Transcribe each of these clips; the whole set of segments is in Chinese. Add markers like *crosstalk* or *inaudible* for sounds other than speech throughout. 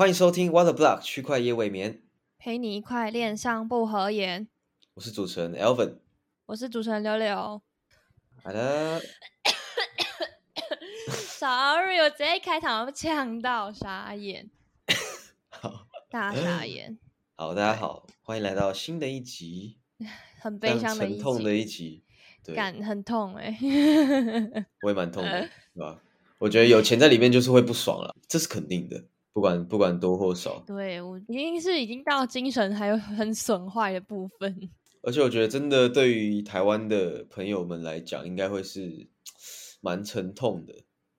欢迎收听 Water Block 区块夜未眠，陪你一块恋上不合眼。我是主持人 Elvin。我是主持人柳柳。好的，Sorry，我直接一开场就呛到傻眼，好大傻眼，好，大家好，欢迎来到新的一集，*laughs* 很悲伤的一沉痛的一集，集。对，感很痛哎、我也蛮痛的，*laughs* 对吧？我觉得有钱在里面就是会不爽了，这是肯定的，不管不管多或少。对我已经是已经到精神还有很损坏的部分。*laughs* 而且我觉得真的对于台湾的朋友们来讲，应该会是蛮沉痛的，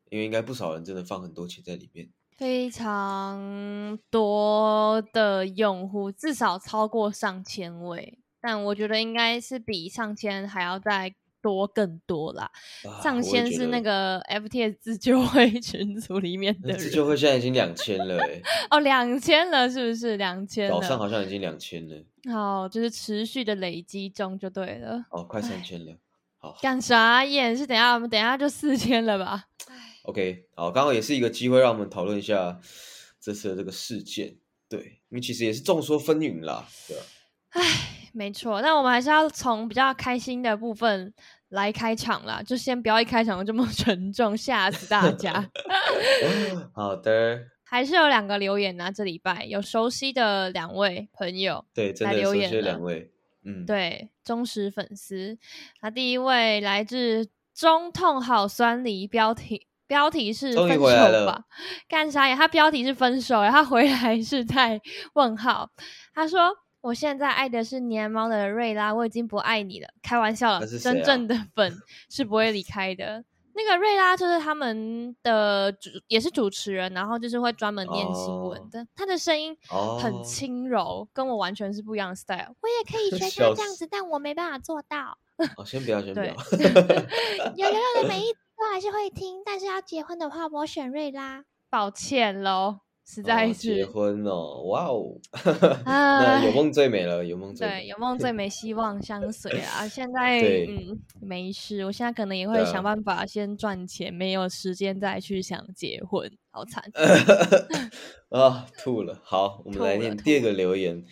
因为应该不少人真的放很多钱在里面。非常多的用户，至少超过上千位，但我觉得应该是比上千还要再多更多啦。啊上千是那，个 FTS 自救会 *laughs* 群组里面的自救会现在已经两千了、*laughs* 欸，哦，两千了是不是？两千早上，好像已经两千了，好，就是持续的累积中就对了。哦，快三千了。好干啥眼是等一下我们等一下就四千了吧？，OK，好，刚好也是一个机会，让我们讨论一下这次的这个事件。对，因为其实也是众说纷纭啦，对吧？唉，没错，那我们还是要从比较开心的部分来开场啦，就先不要一开场就这么 *laughs* 沉重，吓死大家。*laughs* 好的，还是有两个留言啊，这礼拜有熟悉的两位朋友，对，真来的留言了先两位，嗯，，对，忠实粉丝。那第一位来自中痛好酸梨，标题标题是分手吧？干啥呀？他标题是分手，他回来是在问号。他说：“我现在爱的是年猫的瑞拉，我已经不爱你了。”开玩笑了，真正的粉是不会离开的。那个瑞拉就是他们的主，也是主持人，然后就是会专门念新闻哦的。他的声音哦，很轻柔，跟我完全是不一样的 style。我也可以 *laughs* 学笑死他这样子，但我没办法做到。*laughs* 哦，先不要，先不对要，有有有的每一 *laughs* 集都还是会听，但是要结婚的话，我选瑞拉。抱歉喽，实哦在结。婚哦，哇哦，唉 *laughs* 那有梦最美了，有梦最对，美，有梦最美，*laughs* 希望相随啊！现在对嗯没事，我现在可能也会想办法先赚钱，没有时间再去想结婚，好惨。*laughs* 啊，吐了。好，我们来念第二个留言。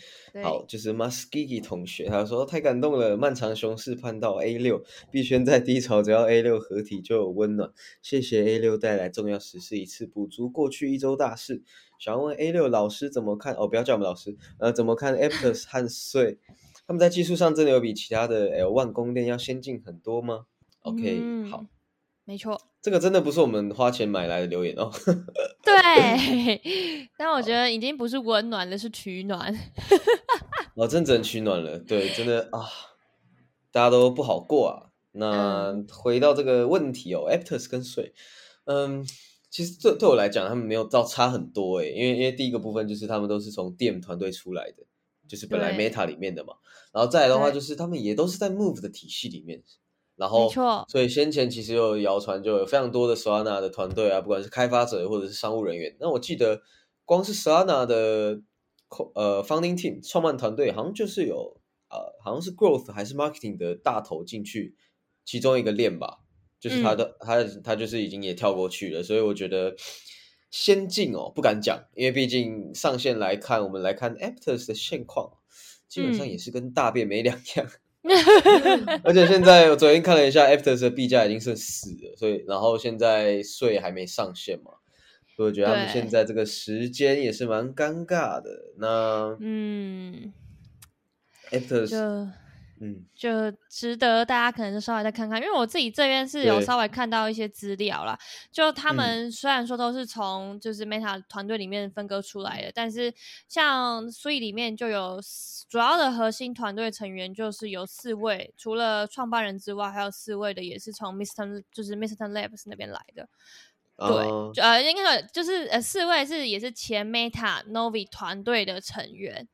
好，就是 Muskiki 同学，他说太感动了，漫长熊市盼到 A 六，币圈在低潮，只要 A 六合体就有温暖。谢谢 A 六带来重要时事一次，补足过去一周大事。想要问 A 六老师怎么看？哦，不要叫我们老师，呃，怎么看 Aptos 和税？他们在技术上真的有比其他的 L 万公链要先进很多吗？OK，、好嗯，没错，这个真的不是我们花钱买来的留言哦。*laughs* *laughs* 对。*laughs* 但我觉得已经不是温暖了，是取暖。哦，真只能取暖了，对，真的啊，大家都不好过啊。那嗯回到这个问题哦，Aptos 跟税，嗯，其实对对我来讲，他们没有到差很多诶，因为因为第一个部分就是他们都是从 DM 团队出来的，就是本来 Meta 里面的嘛，然后再来的话就是他们也都是在 Move 的体系里面，然没后错，所以先前其实有谣传，就有非常多的 Solana 的团队啊，不管是开发者或者是商务人员。那我记得光是 Solana 的呃 founding team 创办团队，好像就是有呃好像是 growth 还是 marketing 的大头进去其中一个链吧，就是他的、他他就是已经也跳过去了，所以我觉得。先进哦，不敢讲，因为毕竟上线来看，我们来看 Aptos 的现况，基本上嗯也是跟大便没两样。*laughs* *laughs* 而且现在我昨天看了一下，Aptos 的币价已经是死了，所以然后现在税还没上线嘛，所以我觉得他们现在这个时间也是蛮尴尬的。那嗯，Aptos，就嗯，就值得大家可能就稍微再看看，因为我自己这边是有稍微看到一些资料啦。就他嗯们虽然说都是从就是 Meta 团队里面分割出来的，但是像 Sui 里面就有主要的核心团队成员就是有四位，除了创办人之外，还有四位的也是从 Mr 就是 Mr Labs 那边来的。对，呃，应该说就是呃，四位是也是前 Meta Novi 团队的成员。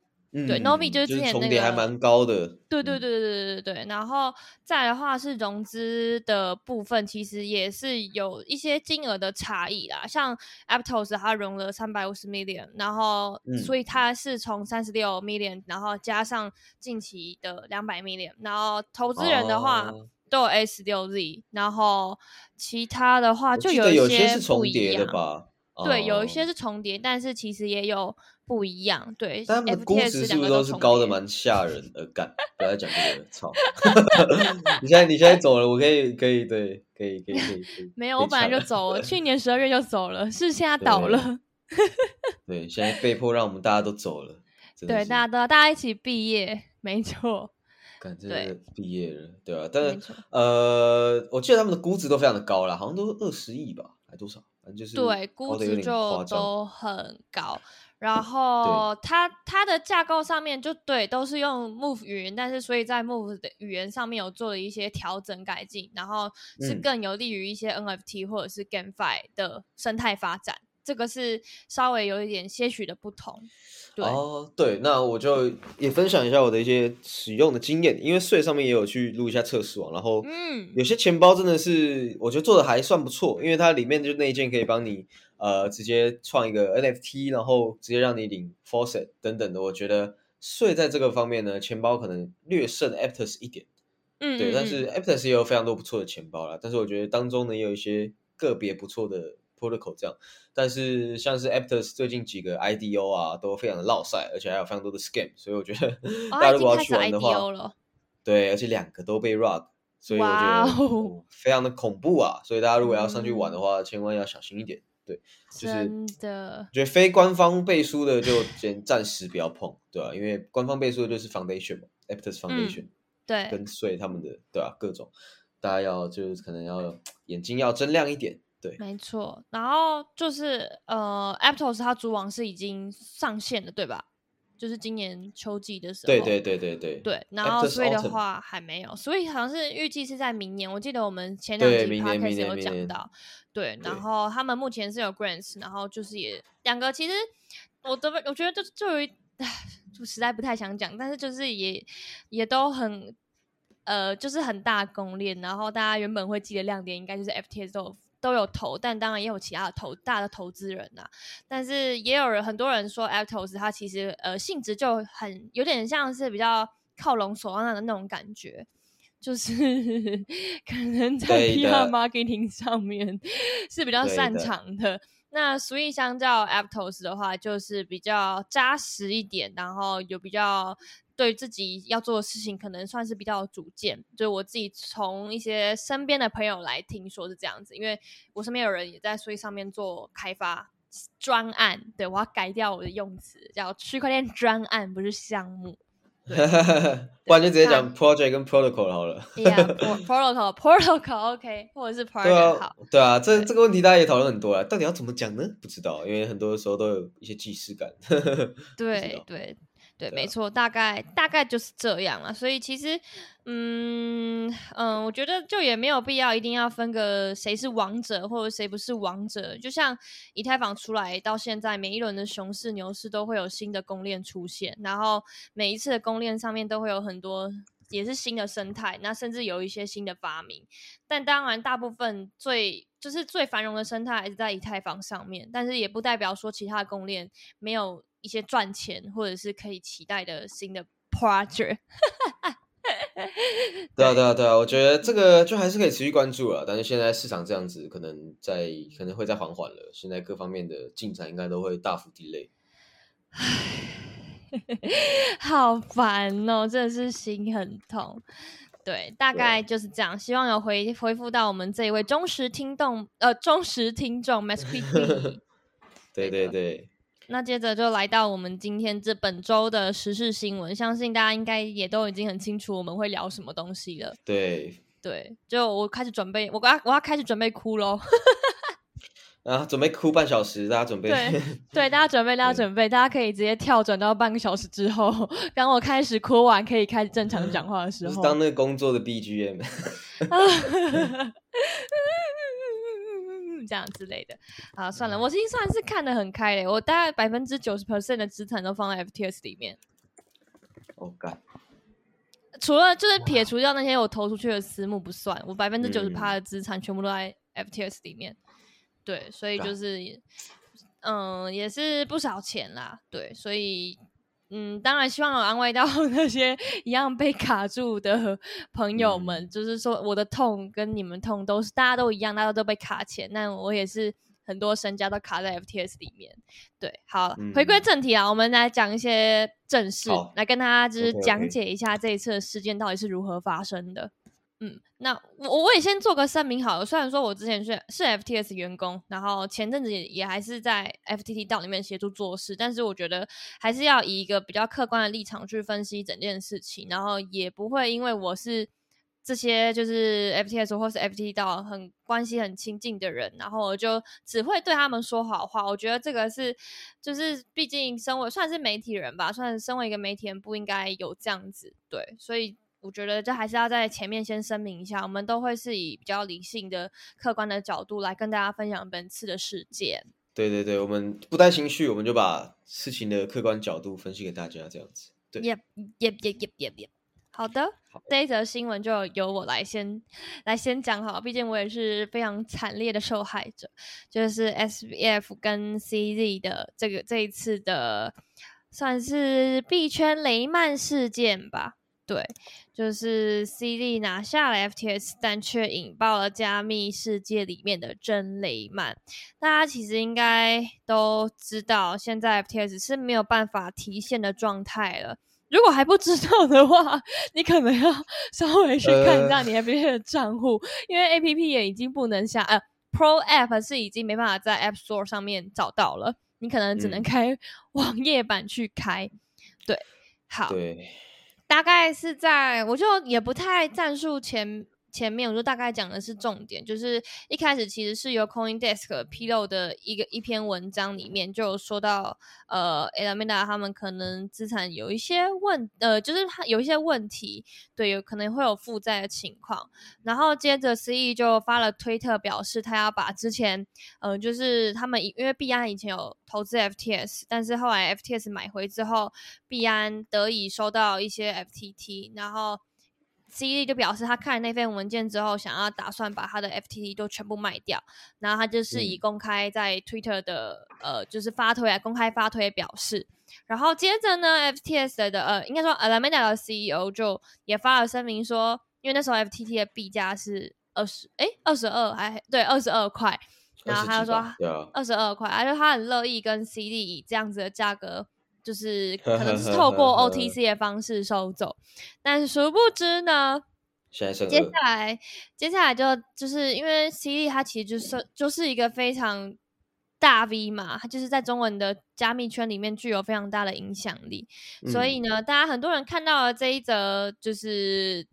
对嗯 Novi 就是之前那重叠还个蛮高的。嗯对对对对对对对，然后再来的话是融资的部分，其实也是有一些金额的差异啦。像 Aptos 它融了三百五十 million，然后嗯所以它是从三十六 million，然后加上近期的两百 million，然后投资人的话。哦都有 S 六 Z，然后其他的话就有一些是重不一样叠的吧？对，有一些哦是重叠，但是其实也有不一样。对，但他们的估值是不是都是高的蛮吓人的？干，不要再讲这个，操！*laughs* 你现在你现在走了，我可以可以对，可以可以可以可以。*laughs* 没有，我本来就走了，*laughs* 去年十二月就走了，是现在倒了。对，现在被迫让我们大家都走了，对，大家都大家一起毕业，没错，对毕业了，对吧、但是呃，我记得他们的估值都非常的高啦，好像都二十亿吧，还多少？反正就是对，估值就。都很高。然后它它的架构上面就对，都是用 Move 语言，但是所以在 Move 的语言上面有做了一些调整改进，然后是嗯更有利于一些 NFT 或者是 GameFi 的生态发展。这个是稍微有一点些许的不同。对，哦，对，那我就也分享一下我的一些使用的经验，因为税上面也有去录一下测试网，然后嗯有些钱包真的是我觉得做的还算不错，因为它里面就那一件可以帮你呃直接创一个 NFT，然后直接让你领 faucet 等等的，我觉得税在这个方面呢，钱包可能略胜 Aptos 一点。嗯，对，但是 Aptos 也有非常多不错的钱包啦，但是我觉得当中呢也有一些个别不错的 protocol 这样，但是像是 Aptos 最近几个 IDO 啊都非常的落赛，而且还有非常多的 scam，所以我觉得哦，*laughs* 大家如果要去玩的话。对，而且两个都被 rug，所以我觉得、非常的恐怖啊，所以大家如果要上去玩的嗯话，千万要小心一点。对，就是真的，觉得非官方背书的就先暂时不要碰，对吧、因为官方背书的就是 foundation 嘛，Aptos Foundation。对，跟随他们的对吧、各种，大家要就是可能要 *tsk* 眼睛要睁亮一点，对，没错，然后就是呃，Aptos 它主网是已经上线了，对吧？就是今年秋季的时候。对对对对对对然后 Aptos Sway 的话还没有，所以好像是预计是在明年。我记得我们前两集对明年 podcast 明年有讲到，对，然后他们目前是有 grants，然后就是也两个，其实我都我觉得就就有就实在不太想讲，但是就是也也都很呃，就是很大公链，然后大家原本会记得亮点应该就是 FTS 都有都有投，但当然也有其他的投大的投资人呐、但是也有人很多人说 Aptos 它其实呃性质就很有点像是比较靠拢索安娜的那种感觉。就是 *laughs* 可能在 PR marketing 上面是比较擅长的。那 Sweet 相较 Aptos 的话，就是比较扎实一点，然后有比较对自己要做的事情，可能算是比较有主见。就是我自己从一些身边的朋友来听说是这样子，因为我身边有人也在 Sweet 上面做开发专案，对我要改掉我的用词，叫区块链专案，不是项目。*laughs* *laughs* 不然就直接讲 project 跟 protocol 好了。Yeah，protocol *laughs* protocol OK，或者是 project 对好啊，对啊，这这个问题大家也讨论很多啊，到底要怎么讲呢？不知道，因为很多时候都有一些既视感。对道对对，没错，大概大概就是这样了。所以其实，嗯嗯，我觉得就也没有必要一定要分个谁是王者或者谁不是王者。就像以太坊出来到现在，每一轮的熊市、牛市都会有新的公链出现，然后每一次的公链上面都会有很多。也是新的生态，那甚至有一些新的发明，但当然大部分最就是最繁荣的生态还是在以太坊上面，但是也不代表说其他的公链没有一些赚钱或者是可以期待的新的 project。*laughs* 对啊，对啊，对啊，我觉得这个就还是可以持续关注了，但是现在市场这样子，可能在可能会再缓缓了，现在各方面的进展应该都会大幅 delay。*laughs* 好烦哦，真的是心很痛。对，大概就是这样。希望有回回复到我们这一位忠实听众，呃，忠实听众 m a s q u i t 对对对，那接着就来到我们今天这本周的时事新闻，相信大家应该也都已经很清楚我们会聊什么东西了。对，对，就我开始准备，我刚我要开始准备哭喽。*laughs* 啊，准备哭半小时，大家准备。*laughs* 对对，大家准备，大家准备，大家可以直接跳转到半个小时之后，当我开始哭完，可以开始正常讲话的时候。就是当那个工作的 BGM。*laughs* 这样之类的啊，算了，我已经算是看得很开了。我大概百分之九十 percent 的资产都放在 FTS 里面，哦，干，除了就是撇除掉那些我投出去的私募不算，我百分之九十嗯趴的资产全部都在 FTS 里面。对，所以就是，嗯，也是不少钱啦。对，所以，嗯，当然希望有安慰到 *laughs* 那些一样被卡住的 *laughs* 朋友们，嗯就是说我的痛跟你们痛都是大家都一样，大家都被卡钱，那我也是很多身家都卡在 FTS 里面。对，好，嗯回归正题啊，我们来讲一些正事，来跟大家就是讲解一下这一次的事件到底是如何发生的。嗯，那我我也先做个声明好了。虽然说我之前是是 FTS 员工，然后前阵子也也还是在 FTT 道里面协助做事，但是我觉得还是要以一个比较客观的立场去分析整件事情，然后也不会因为我是这些就是 FTS 或是 FTT 道很关系很亲近的人，然后我就只会对他们说好话。我觉得这个是就是毕竟身为算是媒体人吧，算是身为一个媒体人不应该有这样子对，所以。我觉得这还是要在前面先声明一下，我们都会是以比较理性的、客观的角度来跟大家分享本次的事件。对对对，我们不带情绪，我们就把事情的客观角度分析给大家，这样子。对 Yep, yep, yep, yep, yep, yep. 好的，这一则新闻就由我来先来先讲好，毕竟我也是非常惨烈的受害者，就是 SBF 跟 CZ 的这个这一次的算是币圈雷曼事件吧。对，就是 CD 拿下了 FTS，但却引爆了加密世界里面的真雷曼。大家其实应该都知道，现在 FTS 是没有办法提现的状态了。如果还不知道的话，你可能要 *laughs* 稍微去看一下你 FTS 的账户，因为 APP 也已经不能下，呃，Pro App 是已经没办法在 App Store 上面找到了，你可能只能嗯开网页版去开。对，好，对，大概是在，我就也不太战术前前面，我就大概讲的是重点，就是一开始其实是由 CoinDesk 披露的一个一篇文章里面就有说到，呃，Alameda 他们可能资产有一些问，呃，就是它有一些问题，对，有可能会有负债的情况。然后接着 CE 就发了推特表示，他要把之前，呃，就是他们因为币安以前有投资 FTS，但是后来 FTS 买回之后，币安得以收到一些 FTT，然后 CE 就表示他看了那份文件之后，想要打算把他的 FTT 都全部卖掉，然后他就是以嗯。公开在 Twitter 的呃，就是发推啊，公开发推表示。然后接着呢，FTS 的呃，应该说 Alameda 的 CEO 就也发了声明说，因为那时候 FTT 的币价是二十，哎，二十二还对二十二块，然后他就说二十二块，而且他很乐意跟 CD 以这样子的价格，就是可能是透过 OTC 的方式收走，但殊不知呢，接下来接下来就就是因为 CD 它其实就是就是一个非常大 V 嘛，它就是在中文的加密圈里面具有非常大的影响力，所以嗯。呢，大家很多人看到了这一则就是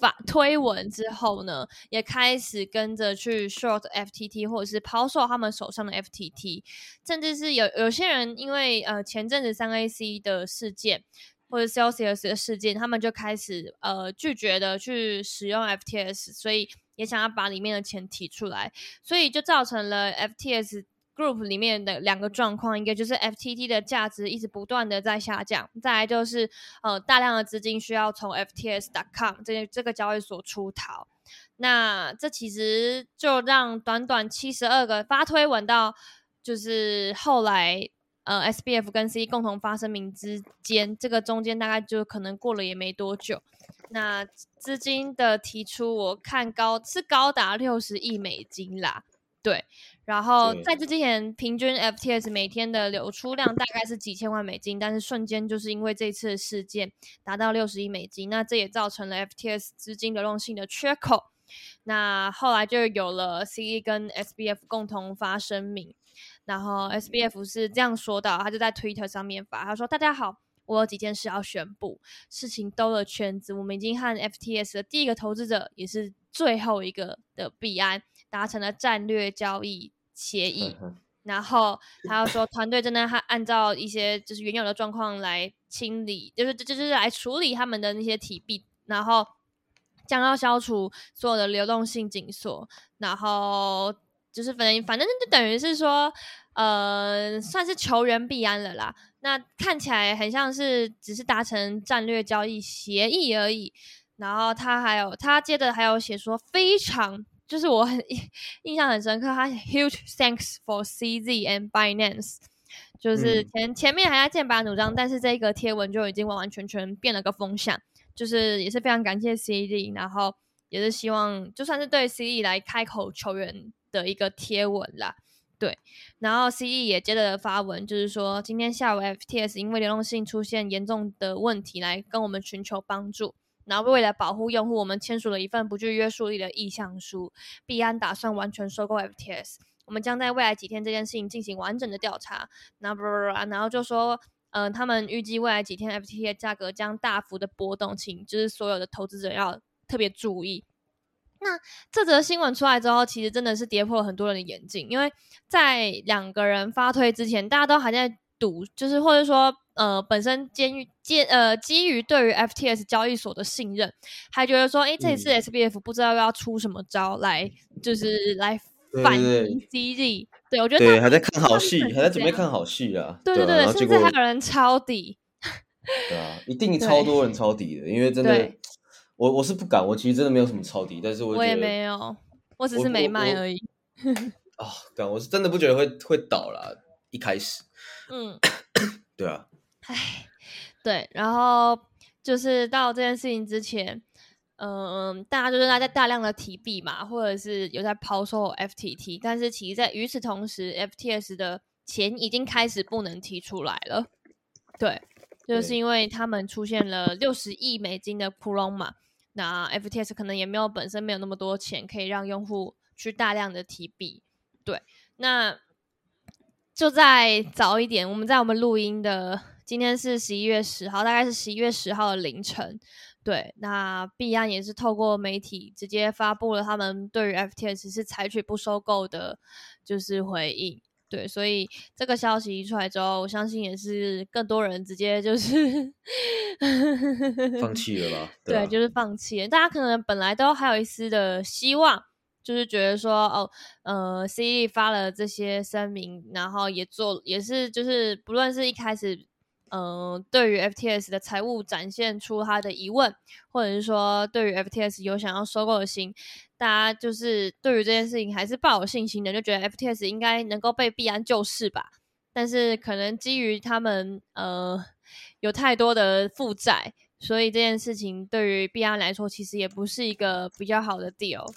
法推文之后呢，也开始跟着去 short FTT 或者是抛售他们手上的 FTT，甚至是有有些人因为呃前阵子三 AC 的事件。或者 Celsius 的事件，他们就开始呃拒绝的去使用 FTS，所以也想要把里面的钱提出来，所以就造成了 FTS Group 里面的两个状况，一个就是 FTT 的价值一直不断的在下降，再来就是呃大量的资金需要从 FTS.com 这这个交易所出逃。那这其实就让短短七十二个发推文到，就是后来呃 SBF 跟 C 共同发声明之间，这个中间大概就可能过了也没多久。那资金的提出，我看高是高达六十亿美金啦，对。然后在这之前，平均 FTS 每天的流出量大概是几千万美金，但是瞬间就是因为这次的事件达到六十亿美金，那这也造成了 FTS 资金流动性的缺口。那后来就有了 CE 跟 SBF 共同发声明，然后 SBF 是这样说的，他就在 Twitter 上面发，他说：“大家好，我有几件事要宣布，事情兜了圈子，我们已经和 FTS 的第一个投资者，也是最后一个的币安达成了战略交易协议。然后他又说，团队真的还按照一些就是原有的状况来清理，就是就是来处理他们的那些体币，然后将要消除所有的流动性紧缩，然后就是反正反正就等于是说，呃，算是求人必安了啦。那看起来很像是只是达成战略交易协议而已。然后他还有他接着还有写说非常。就是我很印象很深刻，他 huge thanks for CZ and Binance，就是前、前面还在剑拔弩张，但是这个贴文就已经完完全全变了个风向，就是也是非常感谢 CZ，然后也是希望就算是对 CZ 来开口求援的一个贴文啦。对，然后 C E 也接着发文，就是说今天下午 F T S 因为流动性出现严重的问题，来跟我们寻求帮助。然后为了保护用户，我们签署了一份不具约束力的意向书。币安打算完全收购 F T S，我们将在未来几天这件事情进行完整的调查。然后，然后就说，嗯，他们预计未来几天 F T 的价格将大幅的波动，请就是所有的投资者要特别注意。那这则新闻出来之后，其实真的是跌破了很多人的眼镜，因为在两个人发推之前，大家都还在赌，就是或者说。呃，本身监狱基呃基于对于 FTS 交易所的信任，还觉得说，哎，这一次 SBF 不知道要出什么招来，就是来反击 CZ。对我觉得对还在看好戏，还在准备看好戏啊。对对对，甚至还有人抄底。对啊，一定 *laughs* 超多人抄底的，因为真的，我我是不敢，我其实真的没有什么抄底，但是我我也没有，我只是没卖而已。啊，敢，我是真的不觉得会会倒了，一开始，嗯，对啊。唉，对，然后就是到这件事情之前，嗯，大家就是在大量的提币嘛，或者是有在抛售 FTT，但是其实在与此同时，FTS 的钱已经开始不能提出来了。对，就是因为他们出现了六十亿美金的窟窿嘛，那 FTS 可能也没有本身没有那么多钱可以让用户去大量的提币。对，那就在早一点，我们在我们录音的。今天是十一月十号，大概是十一月十号的凌晨。对，那币安也是透过媒体直接发布了他们对于 FTS 是采取不收购的，就是回应。对，所以这个消息一出来之后，我相信也是更多人直接就是 *laughs* 放弃了吧？对，就是放弃。大家可能本来都还有一丝的希望，就是觉得说，哦，呃，C 发了这些声明，然后也做，也是就是不论是一开始。嗯，对于 FTS 的财务展现出他的疑问，或者是说对于 FTS 有想要收购的心，大家就是对于这件事情还是抱有信心的，就觉得 FTS 应该能够被币安救市吧。但是可能基于他们呃有太多的负债，所以这件事情对于币安来说其实也不是一个比较好的 deal。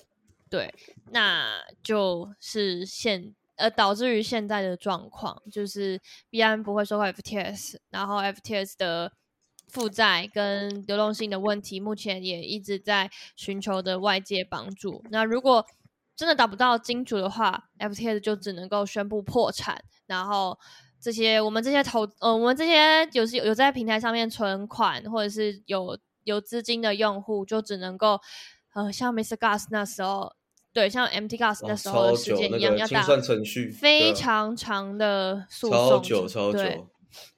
对，那就是现。呃，导致于现在的状况，就是币安不会收购 FTS，然后 FTS 的负债跟流动性的问题，目前也一直在寻求的外界帮助。那如果真的达不到金主的话，FTS 就只能够宣布破产，然后这些我们这些投呃，我们这些有是有在平台上面存款或者是有有资金的用户，就只能够呃，像 Mr. Gas 那时候。对，像 MT Gas 那时候的时间一样，要打非常长的诉讼，超久超久。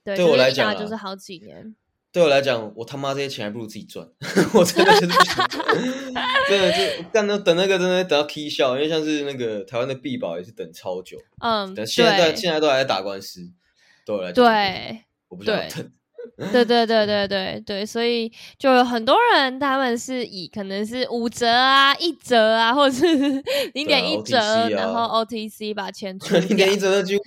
对，对我来讲就是好几年。对我来讲，我他妈这些钱还不如自己赚，*laughs* 我真的是不想。真的就干那等那个真的等到 K 笑，因为像是那个台湾的币宝也是等超久，嗯，等现在现在都还在打官司，对我来讲，对，我不想等。对 *laughs* 对对对对对，所以就有很多人，他们是以可能是五折啊、一折啊，或者是 *laughs* *laughs* 零点一折，然后 OTC 把钱出零点一折的就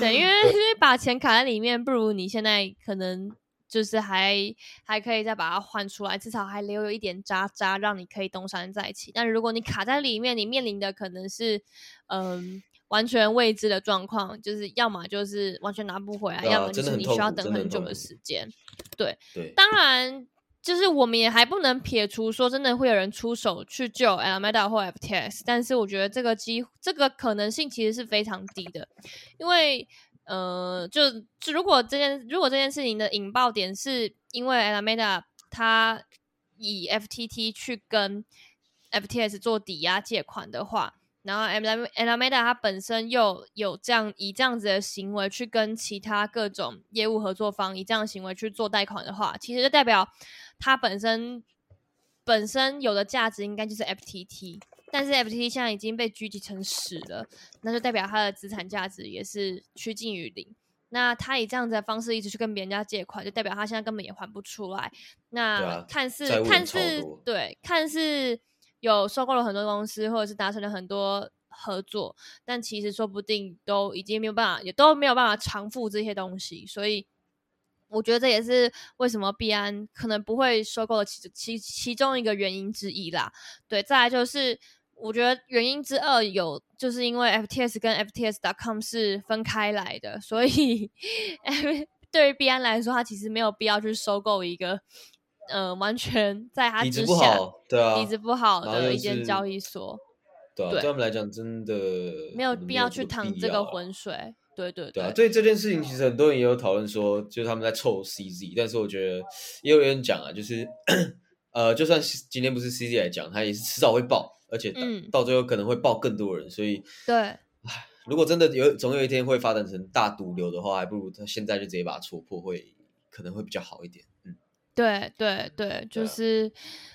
对，因为因为把钱卡在里面，不如你现在可能就是还还可以再把它换出来，至少还留有一点渣渣，让你可以东山再起。但如果你卡在里面，你面临的可能是嗯。完全未知的状况，就是要么就是完全拿不回来，要么就是你需要等很久的时间。对，对当然就是我们也还不能撇除说真的会有人出手去救 Alameda 或 FTS，但是我觉得这个机这个可能性其实是非常低的，因为呃，就如果这件如果这件事情的引爆点是因为 Alameda 他以 FTT 去跟 FTS 做抵押借款的话。然后 M M Alameda 它本身又有这样以这样子的行为去跟其他各种业务合作方以这样的行为去做贷款的话，其实就代表它本身本身有的价值应该就是 FTT，但是 FTT 现在已经被狙击成屎了，那就代表它的资产价值也是趋近于零。那他以这样子的方式一直去跟别人家借款，就代表他现在根本也还不出来。那看似看似对看似。有收购了很多公司，或者是达成了很多合作，但其实说不定都已经没有办法，也都没有办法偿付这些东西。所以，我觉得这也是为什么币安可能不会收购的其其其中一个原因之一啦。对，再来就是我觉得原因之二有，就是因为 FTS 跟 FTS.com 是分开来的，所以 *laughs* 对于币安来说，他其实没有必要去收购一个，呃，完全在他底子不好，对啊，底子不好的一间交易所，对啊，对对他们来讲真的没有必要去这个淌这个浑水。对对对啊，对这件事情，其实很多人也有讨论说，就是他们在凑 CZ，但是我觉得也有人讲啊，就是呃，就算是今天不是 CZ 来讲，他也是迟早会爆，而且到嗯到最后可能会爆更多人，所以对如果真的有总有一天会发展成大毒瘤的话，还不如他现在就直接把它戳破，会可能会比较好一点。嗯，对对对，就是，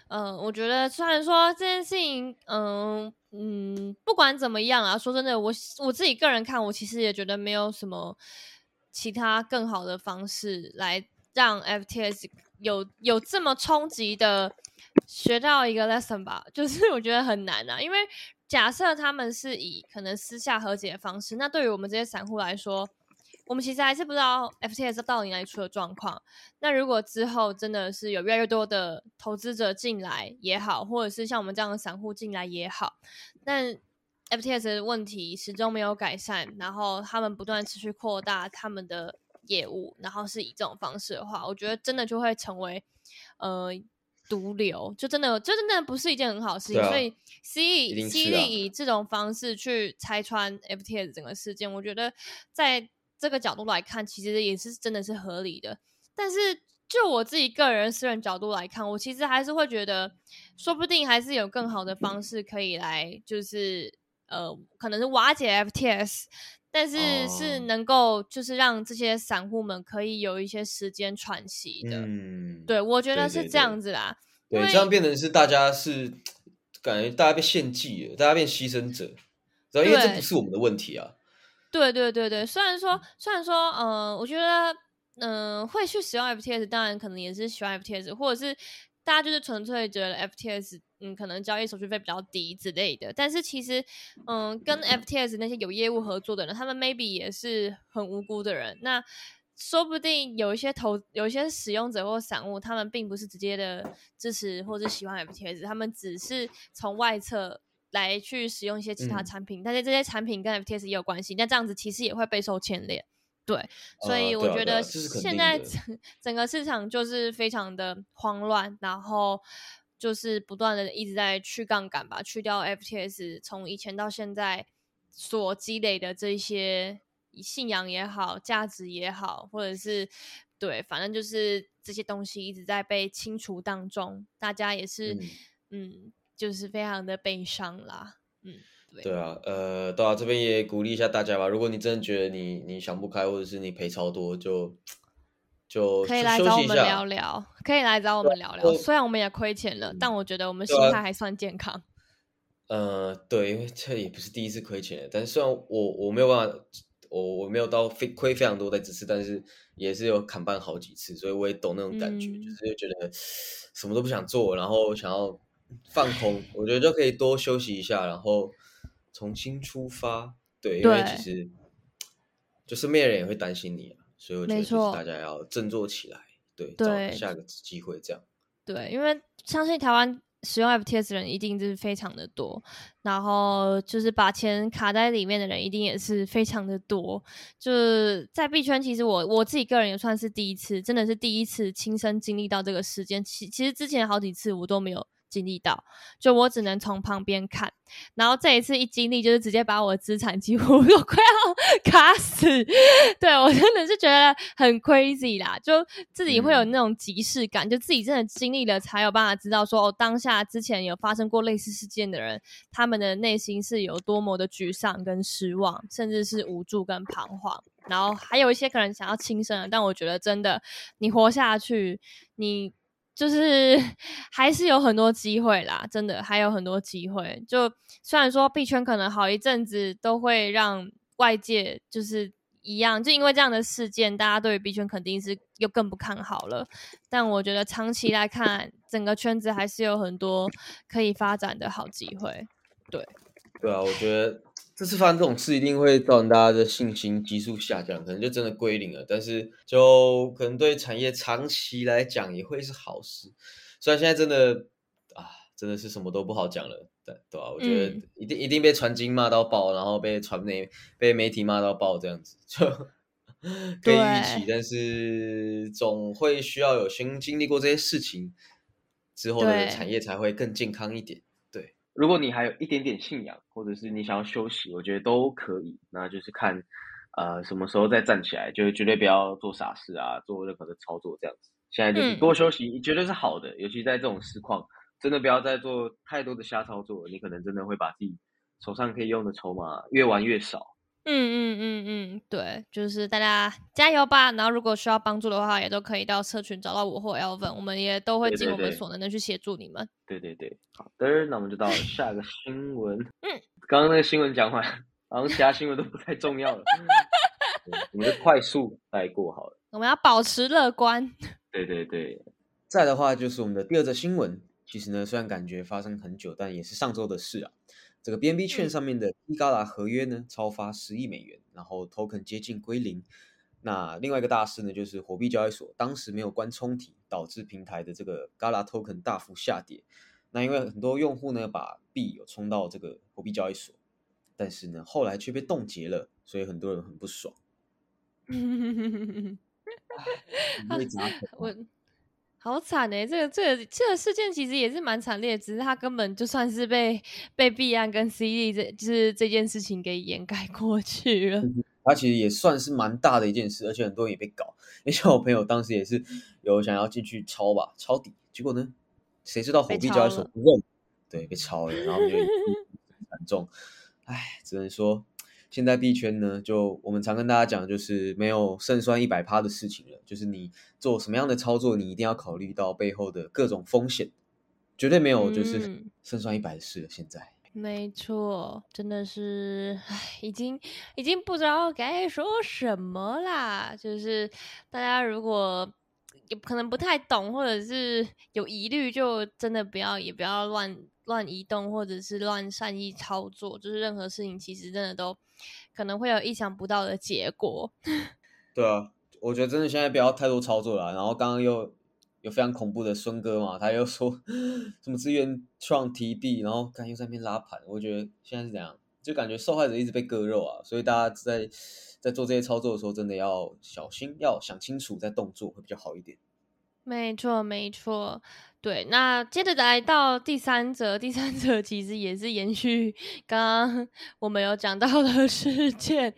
嗯、我觉得虽然说这件事情，嗯嗯，不管怎么样啊，说真的，我我自己个人看，我其实也觉得没有什么其他更好的方式来让 FTS 有有这么冲击的学到一个 lesson 吧，*laughs* 就是我觉得很难啊，因为假设他们是以可能私下和解的方式，那对于我们这些散户来说，我们其实还是不知道 FTS 到底哪里出了状况。那如果之后真的是有越来越多的投资者进来也好，或者是像我们这样的散户进来也好，那 FTS 的问题始终没有改善，然后他们不断持续扩大他们的业务，然后是以这种方式的话，我觉得真的就会成为呃毒瘤，就真的就真的不是一件很好的事情。啊所以 C 一 E 定 C 是啊以这种方式去拆穿 FTS 整个事件，我觉得在这个角度来看，其实也是真的是合理的。但是就我自己个人私人角度来看，我其实还是会觉得，说不定还是有更好的方式可以来，就是呃，可能是瓦解 FTS，但是是哦能够就是让这些散户们可以有一些时间喘息的。嗯，对，我觉得是这样子啦。因对，为这样变成是大家是感觉大家被献祭了，大家变牺牲者，然后因为这不是我们的问题啊。对对对对，虽然嗯说虽然说，呃，我觉得，嗯、会去使用 FTS，当然可能也是喜欢 FTS，或者是大家就是纯粹觉得 FTS，嗯，可能交易手续费比较低之类的。但是其实，嗯，跟 FTS 那些有业务合作的人，他们 maybe 也是很无辜的人。那说不定有一些投有一些使用者或散户，他们并不是直接的支持或者喜欢 FTS，他们只是从外侧来去使用一些其他嗯。产品，但是这些产品跟 FTS 也有关系，那这样子其实也会备受牵连。对，所呃以我觉得现在整整个市场就是非常的慌乱，然后就是不断的一直在去杠杆吧，去掉 FTS 从以前到现在所积累的这些信仰也好、价值也好，或者是对，反正就是这些东西一直在被清除当中，大家也是嗯。嗯就是非常的悲伤啦，嗯，对对啊，呃，对啊，这边也鼓励一下大家吧。如果你真的觉得你你想不开，或者是你赔超多，就就可以来找我们聊聊，可以来找我们聊聊。虽然我们也亏钱了，但我觉得我们心态还算健康。*laughs* 呃，对，因为这也不是第一次亏钱了，但是虽然我我没有办法，我我没有到非亏非常多的几次，但是也是有砍半好几次，所以我也懂那种感觉，嗯就是觉得什么都不想做，然后想要放空，我觉得就可以多休息一下，然后重新出发。对，因为其实就身边的人也会担心你啊，所以我觉得就是大家要振作起来，对，对找下个机会这样。对，因为相信台湾使用 FTS 的人一定是非常的多，然后就是把钱卡在里面的人一定也是非常的多。就是在币圈，其实我我自己个人也算是第一次，真的是第一次亲身经历到这个事件。其其实之前好几次我都没有经历到，就我只能从旁边看。然后这一次一经历，就是直接把我的资产几乎 *laughs* 都快要卡死。对我真的是觉得很 crazy 啦，就自己会有嗯那种即视感，就自己真的经历了，才有办法知道说，哦，当下之前有发生过类似事件的人，他们的内心是有多么的沮丧跟失望，甚至是无助跟彷徨。然后还有一些可能想要轻生的，但我觉得真的，你活下去，你就是还是有很多机会啦，真的还有很多机会。就虽然说币圈可能好一阵子都会让外界就是一样，就因为这样的事件，大家对于币圈肯定是又更不看好了。但我觉得长期来看，整个圈子还是有很多可以发展的好机会。对对啊，我觉得这次发生这种事，一定会造成大家的信心急速下降，可能就真的归零了。但是就可能对产业长期来讲也会是好事。虽然现在真的啊，真的是什么都不好讲了，对对啊，我觉得嗯一定、一定被传经骂到爆，然后被传媒被媒体骂到爆，这样子就 *laughs* 可以预期，对但是总会需要有先经历过这些事情之后的产业才会更健康一点。对，如果你还有一点点信仰，或者是你想要休息，我觉得都可以。那就是看呃什么时候再站起来，就是绝对不要做傻事啊，做任何的操作这样子。现在就是嗯多休息，绝对是好的，尤其在这种市况，真的不要再做太多的瞎操作，你可能真的会把自己手上可以用的筹码越玩越少。嗯嗯嗯嗯，对，就是大家加油吧。然后如果需要帮助的话，也都可以到社群找到我或 Elvin，我们也都会尽我们所能的去协助你们。对对对，好的，那我们就到下一个新闻。*laughs* 嗯，刚刚那个新闻讲完，好像其他新闻都不太重要了，*laughs* 对我们就快速带过好了。我们要保持乐观。*laughs* 对对对，再的话就是我们的第二则新闻，其实呢虽然感觉发生很久，但也是上周的事啊。这个 BNB 券嗯上面的 T 高达合约呢超发十亿美元，然后 token 接近归零。那另外一个大事呢，就是火币交易所当时没有关冲体，导致平台的这个 Gala token 大幅下跌。那因为很多用户呢把币有冲到这个火币交易所，但是呢后来却被冻结了，所以很多人很不爽。被砸头啊我好惨哎、这个这个这个事件其实也是蛮惨烈，只是他根本就算是被被币案跟 CD 这就是这件事情给掩盖过去了。他其实也算是蛮大的一件事，而且很多人也被搞。*laughs* 因为像我朋友当时也是有想要进去抄吧，抄底，结果呢，谁知道火币交易所不认，对，被抄了，然后就 *laughs* 惨重。唉，只能说现在币圈呢，就我们常跟大家讲，就是没有胜算一百趴的事情了，就是你做什么样的操作，你一定要考虑到背后的各种风险，绝对没有就是嗯胜算一百的事了。现在。没错，真的是，唉，已经已经不知道该说什么啦。就是大家如果也可能不太懂，或者是有疑虑，就真的不要也不要乱乱移动，或者是乱善意操作。就是任何事情其实真的都可能会有意想不到的结果。*laughs* 对啊，我觉得真的现在不要太多操作了啊。然后刚刚又有非常恐怖的孙哥嘛，他又说 *laughs* 什么资源创提币，然后看又在那边拉盘。我觉得现在是怎样，就感觉受害者一直被割肉啊，所以大家在在做这些操作的时候，真的要小心，要想清楚再动作会比较好一点。没错，没错，对。那接着来到第三则，第三则其实也是延续 *laughs* 刚刚我们有讲到的事件，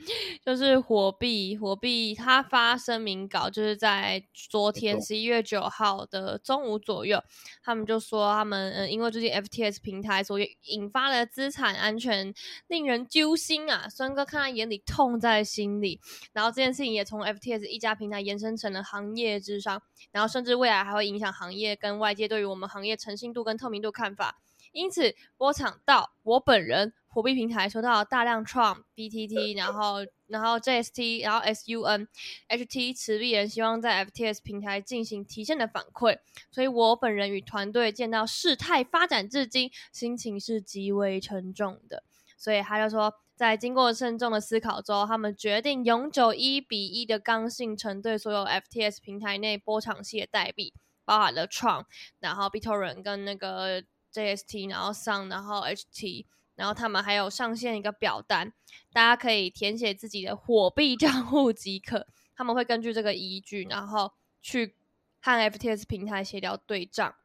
就是火币，火币它发声明稿，就是在昨天错十一月九号的中午左右，他们就说他们嗯，因为最近 FTS 平台所引发的资产安全令人揪心啊，孙哥看在眼里，痛在心里。然后这件事情也从 FTS 一家平台延伸成了行业之上，然后甚至未来还会影响行业跟外界对对于我们行业诚信度跟透明度看法。因此，波场到我本人火币平台收到大量创 BTT，然后然后 JST，然后 SUN、HT 持币人希望在 FTS 平台进行提现的反馈，所以我本人与团队见到事态发展至今，心情是极为沉重的。所以他就说，在经过慎重的思考之后，他们决定永久一比一的刚性承兑所有 FTS 平台内波场系的代币，包含了创，然后 BitTorrent 跟那个 JST，然后上然后 HT，然后他们还有上线一个表单，大家可以填写自己的火币账户即可，他们会根据这个依据，然后去和 FTS 平台协调对账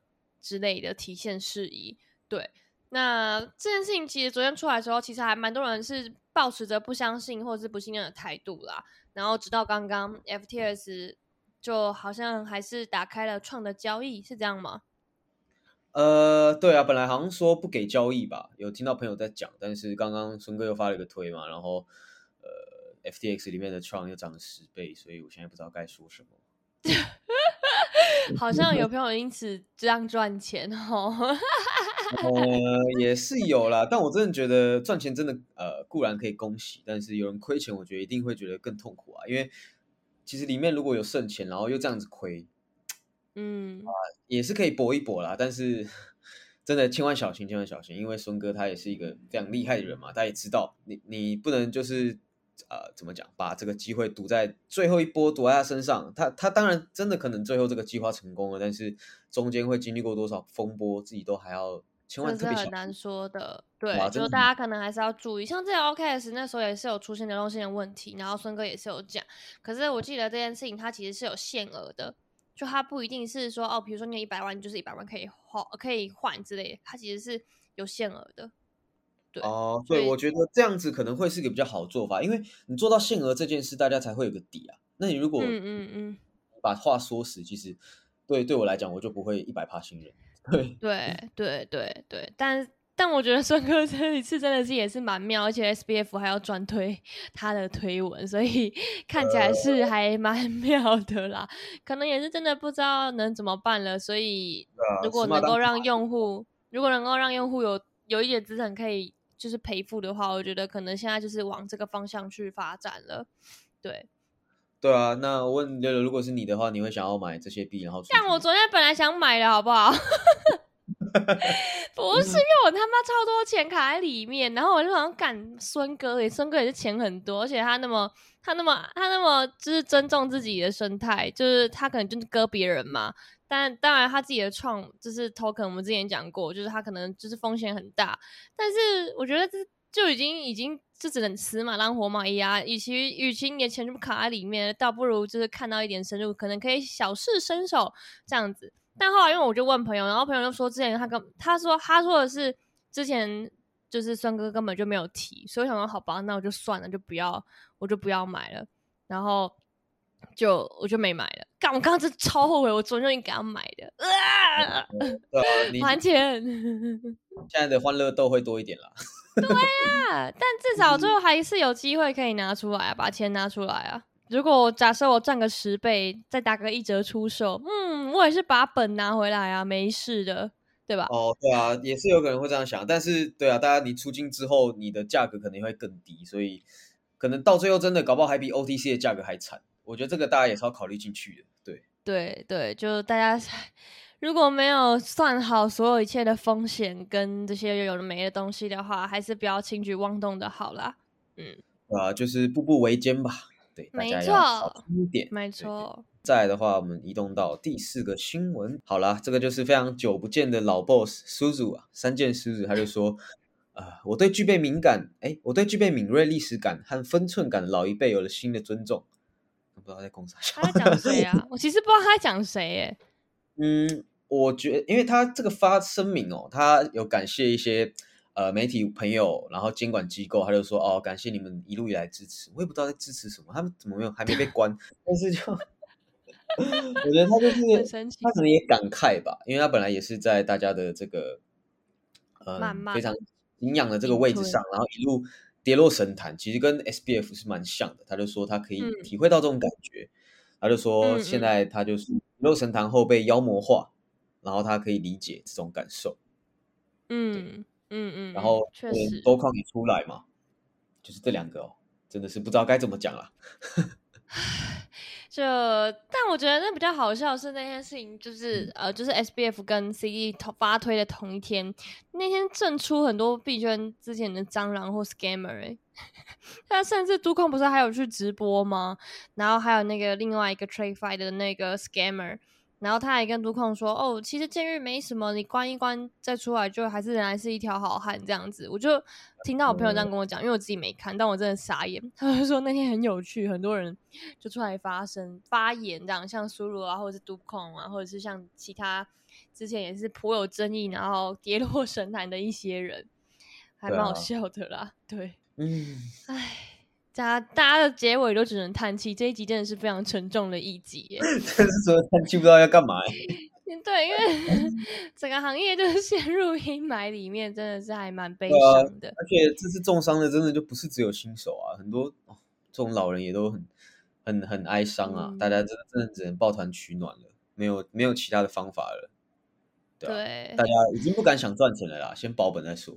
之类的提现事宜，对。那这件事情其实昨天出来的时候，其实还蛮多人是抱持着不相信或者是不信任的态度啦。然后直到刚刚 FTS 就好像还是打开了创的交易，是这样吗？呃，对啊，本来好像说不给交易吧，有听到朋友在讲，但是刚刚孙哥又发了一个推嘛，然后呃，FTX 里面的创又涨了十倍，所以我现在不知道该说什么。*laughs* 好像有朋友因此这样赚钱哦。呃，也是有啦，但我真的觉得赚钱真的呃固然可以恭喜，但是有人亏钱，我觉得一定会觉得更痛苦啊，因为其实里面如果有剩钱，然后又这样子亏，嗯。啊，也是可以搏一搏啦，但是真的千万小心，千万小心，因为孙哥他也是一个非常厉害的人嘛，他也知道你你不能就是呃怎么讲，把这个机会赌在最后一波赌在他身上，他他当然真的可能最后这个计划成功了，但是中间会经历过多少风波，自己都还要千万特别小心。这是很难说的。对，就大家可能还是要注意。像之前 OKS 那时候也是有出现流动性的问题，然后孙哥也是有讲。可是我记得这件事情它其实是有限额的，就它不一定是说哦，比如说你有一百万，就是一百万可以换可以换之类的，它其实是有限额的。对，哦，所以对，我觉得这样子可能会是个比较好的做法，因为你做到限额这件事，大家才会有个底啊。那你如果嗯嗯嗯，把话说死，其实对对我来讲，我就不会一百趴信任。对，对对对对，但但我觉得孙哥这一次真的是也是蛮妙，而且 SBF 还要转推他的推文，所以 *laughs* 看起来是还蛮妙的啦。可能也是真的不知道能怎么办了，所以如果能够让用户，如果能够让用户有有一点资产可以就是赔付的话，我觉得可能现在就是往这个方向去发展了。对，对啊。那我问六六，如果是你的话，你会想要买这些币，然后出像我 *laughs* 昨天本来想买的好不好？*laughs* 不是因为我他妈超多钱卡在里面，然后我就想赶孙哥诶，孙哥也是钱很多，而且他那么他那么他那么就是尊重自己的生态，就是他可能就是割别人嘛。但当然他自己的创就是 token，我们之前讲过，就是他可能就是风险很大，但是我觉得这就已经已经就只能死马当活马医啊。与其与其你的钱就卡在里面，倒不如就是看到一点深入，可能可以小试身手这样子。但后来因为我就问朋友，然后朋友就说之前他跟他说他说的是之前就是孙哥根本就没有提，所以我想说好吧，那我就算了，就不要我就不要买了，然后就我就没买了。干，我刚刚真超后悔，我昨天就应该要买的，啊，还钱。*laughs* 现在的欢乐豆会多一点啦。啊，但至少最后还是有机会可以拿出来啊，把钱拿出来啊。如果假设我赚个十倍，再打个一折出售，嗯，我也是把本拿回来啊，没事的，对吧？哦，对啊，也是有可能会这样想，但是对啊，大家你出金之后，你的价格可能会更低，所以可能到最后真的搞不好还比 OTC 的价格还惨。我觉得这个大家也是要考虑进去的。对，对对，就大家如果没有算好所有一切的风险跟这些有的没的东西的话，还是不要轻举妄动的好啦。嗯，对啊，就是步步维艰吧。对，大没家要小错心一点。没错。再来的话，我们移动到第四个新闻。好啦，这个就是非常久不见的老 boss 叔叔啊，三件叔叔，他就说，呃，我对具备敏感，哎，我对具备敏锐历史感和分寸感的老一辈有了新的尊重。不知道在讲啥他在讲谁啊？*laughs* 我其实不知道他在讲谁诶。嗯，我觉得，因为他这个发声明哦，他有感谢一些呃媒体朋友，然后监管机构，他就说哦，感谢你们一路以来支持。我也不知道在支持什么，他们怎么没有还没被关？*laughs* 但是就我觉得他就是他可能也感慨吧，因为他本来也是在大家的这个呃非常营养的这个位置上，然后一路跌落神坛，其实跟 SBF 是蛮像的。他就说他可以嗯体会到这种感觉，他就说现在他就是跌落神坛后被妖魔化，然后他可以理解这种感受。嗯嗯嗯，然后嗯确实，多抗也出来嘛，就是这两个哦，真的是不知道该怎么讲了。*laughs* 就但我觉得那比较好笑是那件事情，就是呃，就是 SBF 跟 CD 同发推的同一天，那天正出很多币圈之前的蟑螂或 scammer 欸 *laughs* 他甚至都控不是还有去直播吗？然后还有那个另外一个 Trade Fight 的那个 scammer。然后他还跟督控说：“哦，其实监狱没什么，你关一关再出来，就还是仍然是一条好汉这样子。”我就听到我朋友这样跟我讲，因为我自己没看，但我真的傻眼。*laughs* 他就说那天很有趣，很多人就出来发声发言，这样像苏鲁啊，或者是杜控啊，或者是像其他之前也是颇有争议，然后跌落 *laughs* 神坛的一些人，还对蛮好啊笑的啦。对，嗯，唉，大家大家的结尾都只能叹气，这一集真的是非常沉重的一集耶。*laughs* 但是说叹气不知道要干嘛对，因为 *laughs* 整个行业就是陷入阴霾里面，真的是还蛮悲伤的。而且这次重伤的真的就不是只有新手啊，很多、哦、这种老人也都很很很哀伤啊，嗯大家真的真的只能抱团取暖了，没有没有其他的方法了。对啊，对大家已经不敢想赚钱了啦，先保本再说。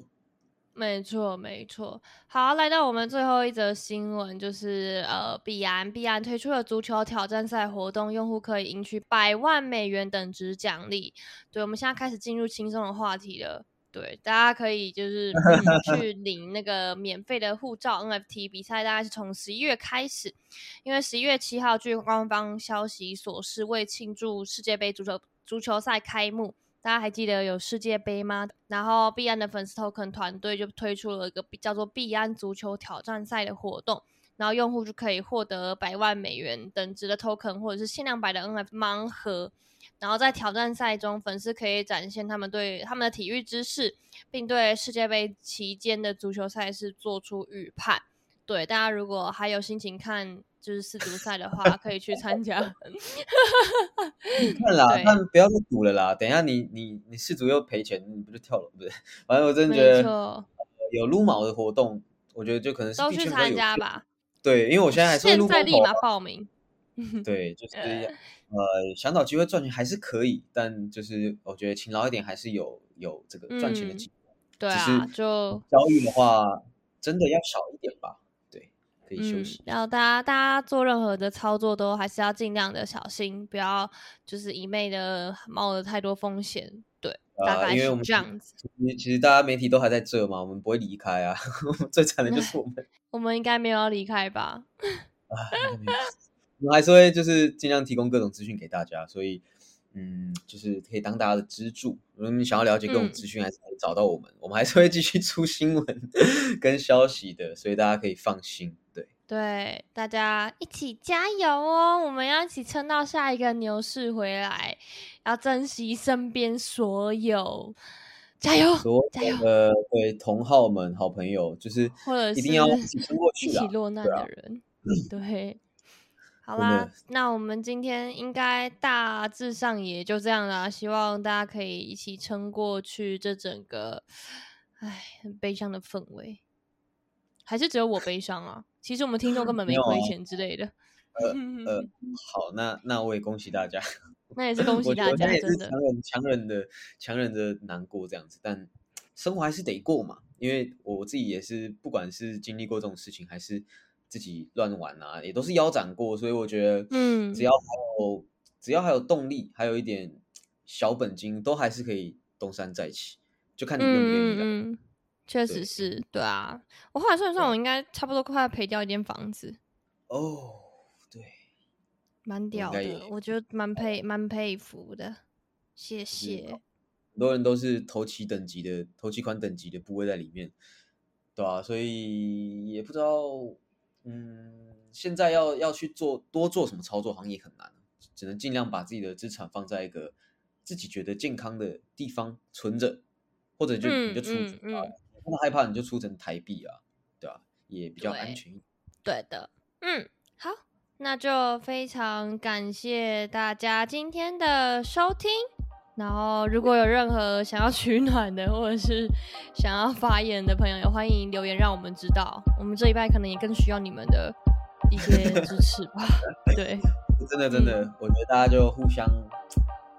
没错，没错。好，来到我们最后一则新闻，就是呃，币安币安推出了足球挑战赛活动，用户可以赢取百万美元等值奖励。对，我们现在开始进入轻松的话题了。对，大家可以就是、嗯、去领那个免费的护照 NFT 比赛，大概是从十一月开始，因为十一月七号据官方消息所示，为庆祝世界杯足球足球赛开幕。大家还记得有世界杯吗？然后币安的粉丝 token 团队就推出了一个叫做币安足球挑战赛的活动，然后用户就可以获得百万美元等值的 token 或者是限量版的 NF 盲盒。然后在挑战赛中，粉丝可以展现他们对他们的体育知识，并对世界杯期间的足球赛事做出预判。对大家如果还有心情看就是世足赛的话，可以去参加。*laughs* 看啦，对但不要再赌了啦。等一下你你你世足又赔钱，你不就跳楼？不是，反正我真的觉得，有撸毛的活动，我觉得就可能是都去参加吧。对，因为我现在还是会现在立马报名。对，就是呃，想找机会赚钱还是可以，但就是我觉得勤劳一点还是有有这个赚钱的嗯机会。对啊，就交易的话，真的要少一点吧。对，可以休嗯息，。然后大家大家做任何的操作都还是要尽量的小心，不要就是一昧的冒了太多风险。对，大概是啊因为我们这样子。其实其实大家媒体都还在这嘛，我们不会离开啊。*laughs* 最惨的就是 *laughs* 我们我们应该没有要离开吧？*laughs* 我们还是会就是尽量提供各种资讯给大家，所以嗯，就是可以当大家的支柱。如果你想要了解各种嗯资讯，还是可以找到我们，我们还是会继续出新闻跟消息的，所以大家可以放心。对，大家一起加油哦！我们要一起撑到下一个牛市回来，要珍惜身边所有，加油！所加油呃对同好们、好朋友，就是或者一定要一起撑过去一起啊！落难的人。*clears throat* 对，好啦，那我们今天应该大致上也就这样啦。希望大家可以一起撑过去这整个，唉，很悲伤的氛围。还是只有我悲伤啊？其实我们听众根本没亏钱之类的。呃呃，好，那那我也恭喜大家。那也是 *laughs* 恭喜大家，真的强。忍强忍的强忍的难过这样子，但生活还是得过嘛。因为我自己也是，不管是经历过这种事情，还是自己乱玩啊，也都是腰斩过，所以我觉得，嗯只要还有只要还有动力，还有一点小本金，都还是可以东山再起，就看你愿不愿意了。嗯嗯嗯，确实是对啊。我后来算一算，我应该差不多快要赔掉一间房子，哦，对，蛮屌的，我觉得蛮佩。蛮佩服的，谢谢。很多人都是头期等级的头期款等级的部位在里面，对啊，所以也不知道，嗯，现在要要去做多做什么操作，好像也很难，只能尽量把自己的资产放在一个自己觉得健康的地方存着，或者就、你就出嗯成嗯。啊，真的害怕你就出成台币啊，对吧、也比较安全一点。对的，嗯，好，那就非常感谢大家今天的收听。然后，如果有任何想要取暖的，或者是想要发言的朋友，也欢迎留言让我们知道。我们这一拜可能也更需要你们的一些支持吧。对，*laughs* 真的真的，我觉得大家就互相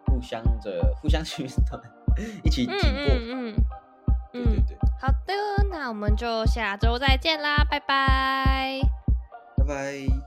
互相着互相取暖，一起嗯挺过。嗯嗯对对嗯，对，好的，那我们就下周再见啦，拜拜。拜拜。